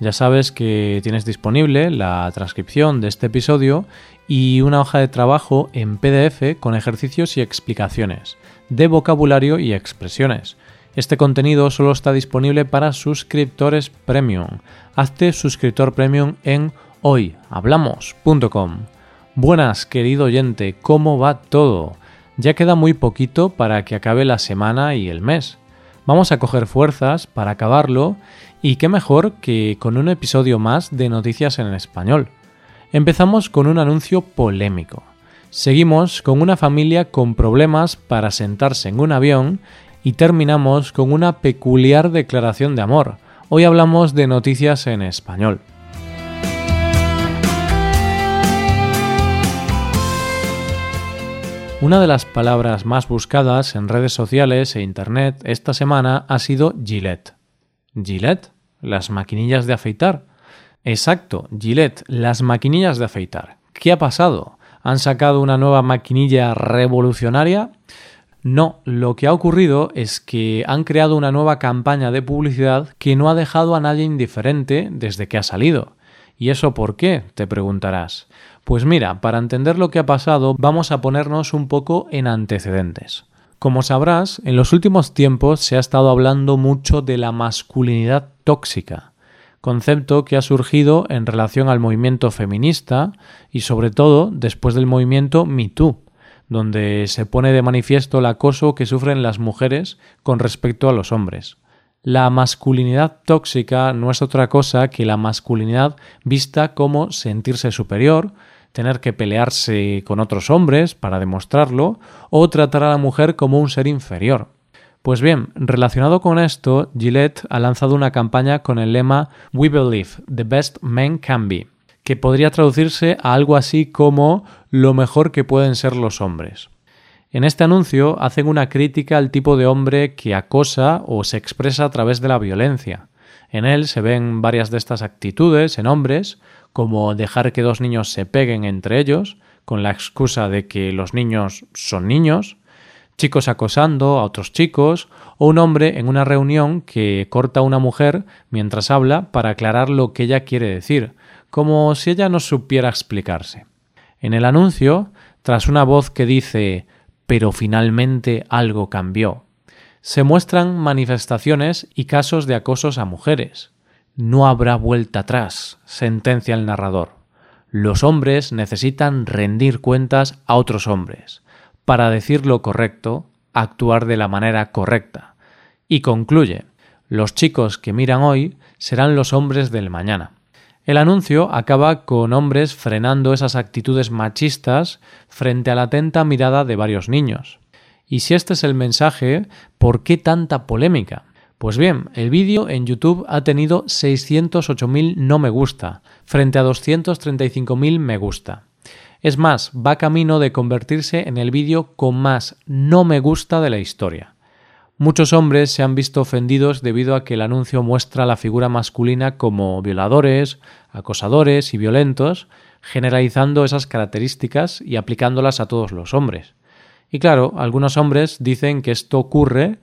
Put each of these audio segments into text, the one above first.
Ya sabes que tienes disponible la transcripción de este episodio y una hoja de trabajo en PDF con ejercicios y explicaciones de vocabulario y expresiones. Este contenido solo está disponible para suscriptores premium. Hazte suscriptor premium en hoyhablamos.com. Buenas, querido oyente, ¿cómo va todo? Ya queda muy poquito para que acabe la semana y el mes. Vamos a coger fuerzas para acabarlo y qué mejor que con un episodio más de Noticias en Español. Empezamos con un anuncio polémico. Seguimos con una familia con problemas para sentarse en un avión y terminamos con una peculiar declaración de amor. Hoy hablamos de noticias en español. Una de las palabras más buscadas en redes sociales e Internet esta semana ha sido Gillette. ¿Gillette? ¿Las maquinillas de afeitar? Exacto, Gillette, las maquinillas de afeitar. ¿Qué ha pasado? ¿Han sacado una nueva maquinilla revolucionaria? No, lo que ha ocurrido es que han creado una nueva campaña de publicidad que no ha dejado a nadie indiferente desde que ha salido. ¿Y eso por qué? te preguntarás. Pues mira, para entender lo que ha pasado vamos a ponernos un poco en antecedentes. Como sabrás, en los últimos tiempos se ha estado hablando mucho de la masculinidad tóxica, concepto que ha surgido en relación al movimiento feminista y sobre todo después del movimiento MeToo, donde se pone de manifiesto el acoso que sufren las mujeres con respecto a los hombres. La masculinidad tóxica no es otra cosa que la masculinidad vista como sentirse superior, tener que pelearse con otros hombres para demostrarlo o tratar a la mujer como un ser inferior. Pues bien, relacionado con esto, Gillette ha lanzado una campaña con el lema We Believe the Best Men Can Be, que podría traducirse a algo así como lo mejor que pueden ser los hombres. En este anuncio hacen una crítica al tipo de hombre que acosa o se expresa a través de la violencia. En él se ven varias de estas actitudes en hombres, como dejar que dos niños se peguen entre ellos, con la excusa de que los niños son niños, chicos acosando a otros chicos, o un hombre en una reunión que corta a una mujer mientras habla para aclarar lo que ella quiere decir, como si ella no supiera explicarse. En el anuncio, tras una voz que dice pero finalmente algo cambió, se muestran manifestaciones y casos de acosos a mujeres, no habrá vuelta atrás, sentencia el narrador. Los hombres necesitan rendir cuentas a otros hombres. Para decir lo correcto, actuar de la manera correcta. Y concluye, los chicos que miran hoy serán los hombres del mañana. El anuncio acaba con hombres frenando esas actitudes machistas frente a la atenta mirada de varios niños. Y si este es el mensaje, ¿por qué tanta polémica? Pues bien, el vídeo en YouTube ha tenido 608.000 no me gusta, frente a 235.000 me gusta. Es más, va camino de convertirse en el vídeo con más no me gusta de la historia. Muchos hombres se han visto ofendidos debido a que el anuncio muestra a la figura masculina como violadores, acosadores y violentos, generalizando esas características y aplicándolas a todos los hombres. Y claro, algunos hombres dicen que esto ocurre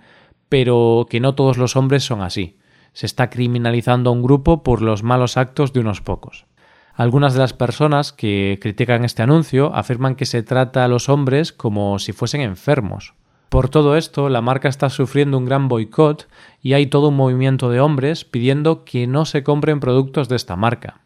pero que no todos los hombres son así. Se está criminalizando a un grupo por los malos actos de unos pocos. Algunas de las personas que critican este anuncio afirman que se trata a los hombres como si fuesen enfermos. Por todo esto, la marca está sufriendo un gran boicot y hay todo un movimiento de hombres pidiendo que no se compren productos de esta marca.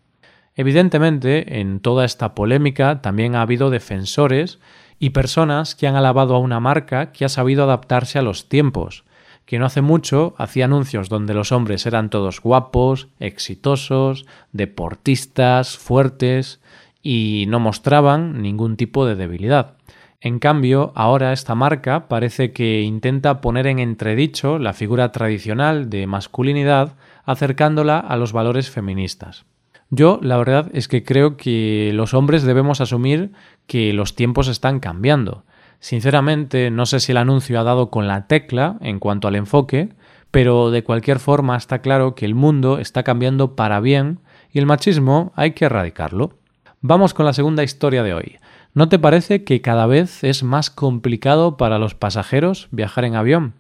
Evidentemente, en toda esta polémica también ha habido defensores y personas que han alabado a una marca que ha sabido adaptarse a los tiempos, que no hace mucho hacía anuncios donde los hombres eran todos guapos, exitosos, deportistas, fuertes y no mostraban ningún tipo de debilidad. En cambio, ahora esta marca parece que intenta poner en entredicho la figura tradicional de masculinidad acercándola a los valores feministas. Yo la verdad es que creo que los hombres debemos asumir que los tiempos están cambiando. Sinceramente, no sé si el anuncio ha dado con la tecla en cuanto al enfoque, pero de cualquier forma está claro que el mundo está cambiando para bien y el machismo hay que erradicarlo. Vamos con la segunda historia de hoy. ¿No te parece que cada vez es más complicado para los pasajeros viajar en avión?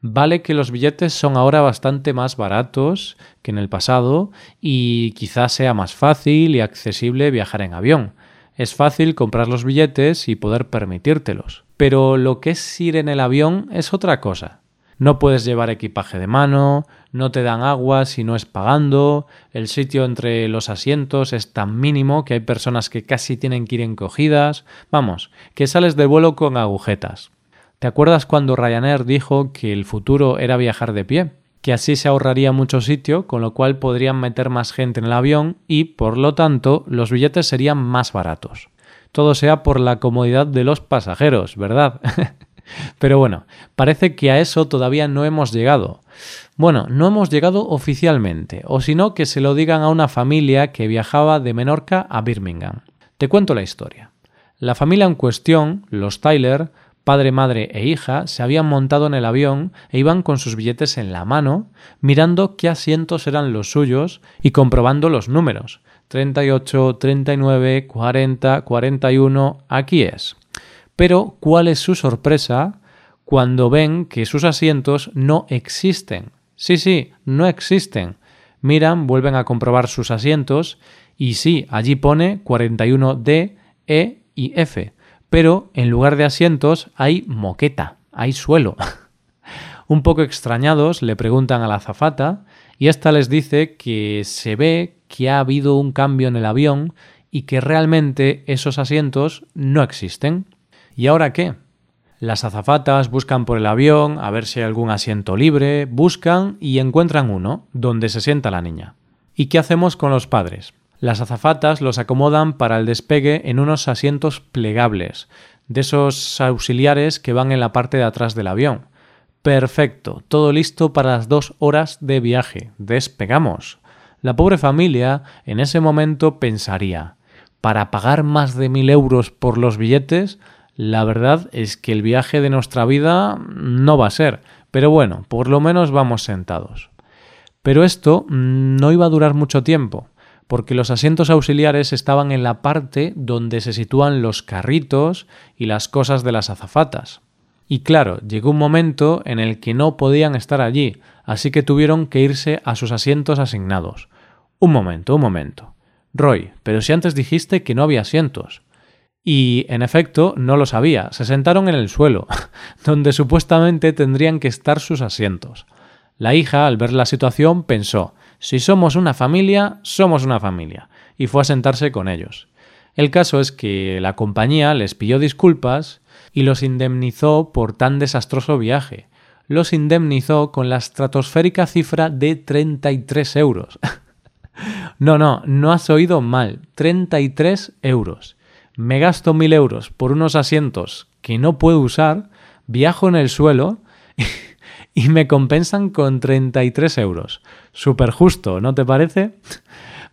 Vale que los billetes son ahora bastante más baratos que en el pasado y quizás sea más fácil y accesible viajar en avión. Es fácil comprar los billetes y poder permitírtelos. Pero lo que es ir en el avión es otra cosa. No puedes llevar equipaje de mano, no te dan agua si no es pagando, el sitio entre los asientos es tan mínimo que hay personas que casi tienen que ir encogidas. Vamos, que sales de vuelo con agujetas. ¿Te acuerdas cuando Ryanair dijo que el futuro era viajar de pie? Que así se ahorraría mucho sitio, con lo cual podrían meter más gente en el avión y, por lo tanto, los billetes serían más baratos. Todo sea por la comodidad de los pasajeros, ¿verdad? Pero bueno, parece que a eso todavía no hemos llegado. Bueno, no hemos llegado oficialmente, o si no, que se lo digan a una familia que viajaba de Menorca a Birmingham. Te cuento la historia. La familia en cuestión, los Tyler, Padre, madre e hija se habían montado en el avión e iban con sus billetes en la mano, mirando qué asientos eran los suyos y comprobando los números. 38, 39, 40, 41, aquí es. Pero, ¿cuál es su sorpresa cuando ven que sus asientos no existen? Sí, sí, no existen. Miran, vuelven a comprobar sus asientos y sí, allí pone 41D, E y F pero en lugar de asientos hay moqueta, hay suelo. Un poco extrañados le preguntan a la azafata y ésta les dice que se ve que ha habido un cambio en el avión y que realmente esos asientos no existen. ¿Y ahora qué? Las azafatas buscan por el avión a ver si hay algún asiento libre, buscan y encuentran uno, donde se sienta la niña. ¿Y qué hacemos con los padres? Las azafatas los acomodan para el despegue en unos asientos plegables, de esos auxiliares que van en la parte de atrás del avión. Perfecto, todo listo para las dos horas de viaje. Despegamos. La pobre familia en ese momento pensaría para pagar más de mil euros por los billetes, la verdad es que el viaje de nuestra vida no va a ser. Pero bueno, por lo menos vamos sentados. Pero esto no iba a durar mucho tiempo porque los asientos auxiliares estaban en la parte donde se sitúan los carritos y las cosas de las azafatas. Y claro, llegó un momento en el que no podían estar allí, así que tuvieron que irse a sus asientos asignados. Un momento, un momento. Roy, pero si antes dijiste que no había asientos. Y, en efecto, no los había. Se sentaron en el suelo, donde supuestamente tendrían que estar sus asientos. La hija, al ver la situación, pensó si somos una familia, somos una familia, y fue a sentarse con ellos. El caso es que la compañía les pidió disculpas y los indemnizó por tan desastroso viaje. Los indemnizó con la estratosférica cifra de 33 euros. no, no, no has oído mal. 33 euros. Me gasto mil euros por unos asientos que no puedo usar, viajo en el suelo y me compensan con 33 euros. Súper justo, ¿no te parece?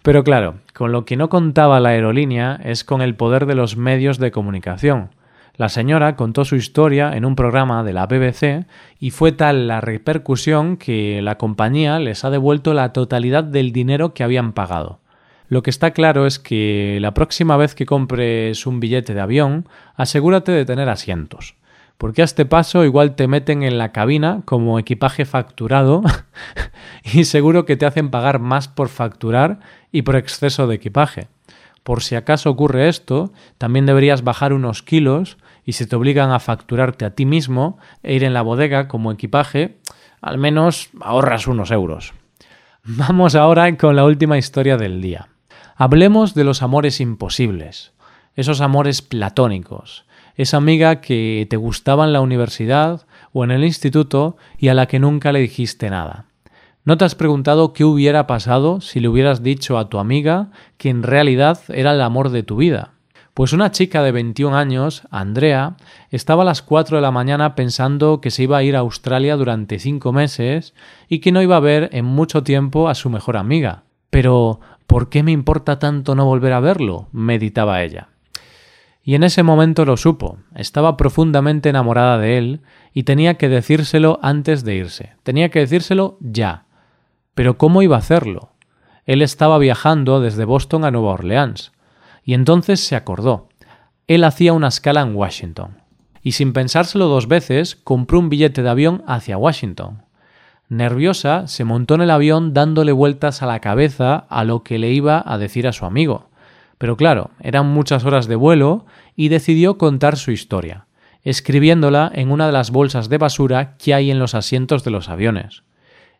Pero claro, con lo que no contaba la aerolínea es con el poder de los medios de comunicación. La señora contó su historia en un programa de la BBC y fue tal la repercusión que la compañía les ha devuelto la totalidad del dinero que habían pagado. Lo que está claro es que la próxima vez que compres un billete de avión, asegúrate de tener asientos porque a este paso igual te meten en la cabina como equipaje facturado y seguro que te hacen pagar más por facturar y por exceso de equipaje. Por si acaso ocurre esto, también deberías bajar unos kilos y si te obligan a facturarte a ti mismo e ir en la bodega como equipaje, al menos ahorras unos euros. Vamos ahora con la última historia del día. Hablemos de los amores imposibles, esos amores platónicos, esa amiga que te gustaba en la universidad o en el instituto y a la que nunca le dijiste nada. ¿No te has preguntado qué hubiera pasado si le hubieras dicho a tu amiga que en realidad era el amor de tu vida? Pues una chica de 21 años, Andrea, estaba a las 4 de la mañana pensando que se iba a ir a Australia durante 5 meses y que no iba a ver en mucho tiempo a su mejor amiga. Pero, ¿Por qué me importa tanto no volver a verlo? meditaba ella. Y en ese momento lo supo. Estaba profundamente enamorada de él y tenía que decírselo antes de irse. Tenía que decírselo ya. Pero ¿cómo iba a hacerlo? Él estaba viajando desde Boston a Nueva Orleans. Y entonces se acordó. Él hacía una escala en Washington. Y sin pensárselo dos veces, compró un billete de avión hacia Washington. Nerviosa, se montó en el avión dándole vueltas a la cabeza a lo que le iba a decir a su amigo. Pero claro, eran muchas horas de vuelo y decidió contar su historia, escribiéndola en una de las bolsas de basura que hay en los asientos de los aviones.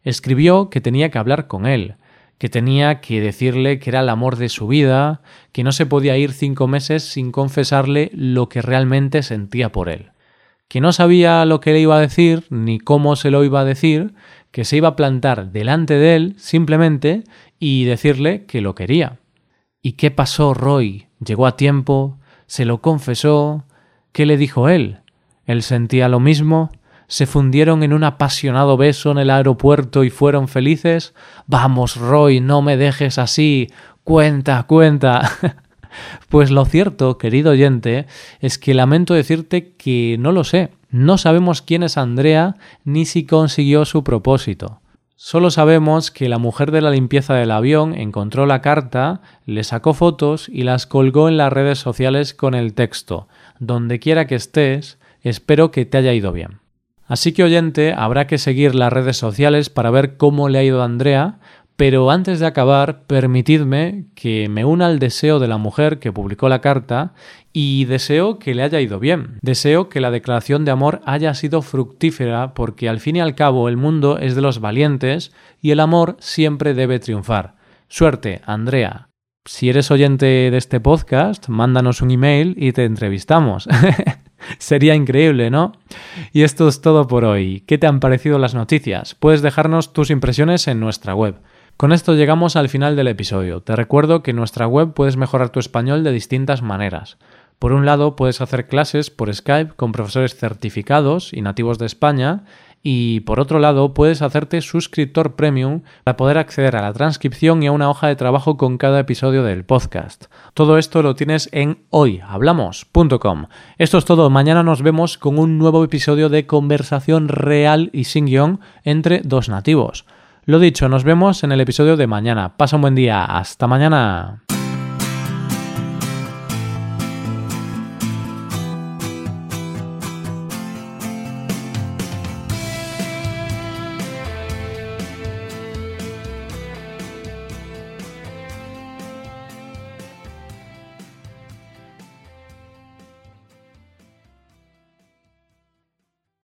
Escribió que tenía que hablar con él, que tenía que decirle que era el amor de su vida, que no se podía ir cinco meses sin confesarle lo que realmente sentía por él, que no sabía lo que le iba a decir ni cómo se lo iba a decir, que se iba a plantar delante de él simplemente y decirle que lo quería. ¿Y qué pasó, Roy? ¿Llegó a tiempo? ¿Se lo confesó? ¿Qué le dijo él? ¿Él sentía lo mismo? ¿Se fundieron en un apasionado beso en el aeropuerto y fueron felices? Vamos, Roy, no me dejes así. Cuenta, cuenta. pues lo cierto, querido oyente, es que lamento decirte que no lo sé. No sabemos quién es Andrea ni si consiguió su propósito. Solo sabemos que la mujer de la limpieza del avión encontró la carta, le sacó fotos y las colgó en las redes sociales con el texto Donde quiera que estés, espero que te haya ido bien. Así que oyente, habrá que seguir las redes sociales para ver cómo le ha ido a Andrea, pero antes de acabar, permitidme que me una al deseo de la mujer que publicó la carta y deseo que le haya ido bien. Deseo que la declaración de amor haya sido fructífera porque al fin y al cabo el mundo es de los valientes y el amor siempre debe triunfar. Suerte, Andrea. Si eres oyente de este podcast, mándanos un email y te entrevistamos. Sería increíble, ¿no? Y esto es todo por hoy. ¿Qué te han parecido las noticias? Puedes dejarnos tus impresiones en nuestra web con esto llegamos al final del episodio. Te recuerdo que en nuestra web puedes mejorar tu español de distintas maneras. Por un lado, puedes hacer clases por Skype con profesores certificados y nativos de España y por otro lado, puedes hacerte suscriptor premium para poder acceder a la transcripción y a una hoja de trabajo con cada episodio del podcast. Todo esto lo tienes en hoyhablamos.com. Esto es todo. Mañana nos vemos con un nuevo episodio de conversación real y sin guion entre dos nativos. Lo dicho, nos vemos en el episodio de mañana. Pasa un buen día. Hasta mañana.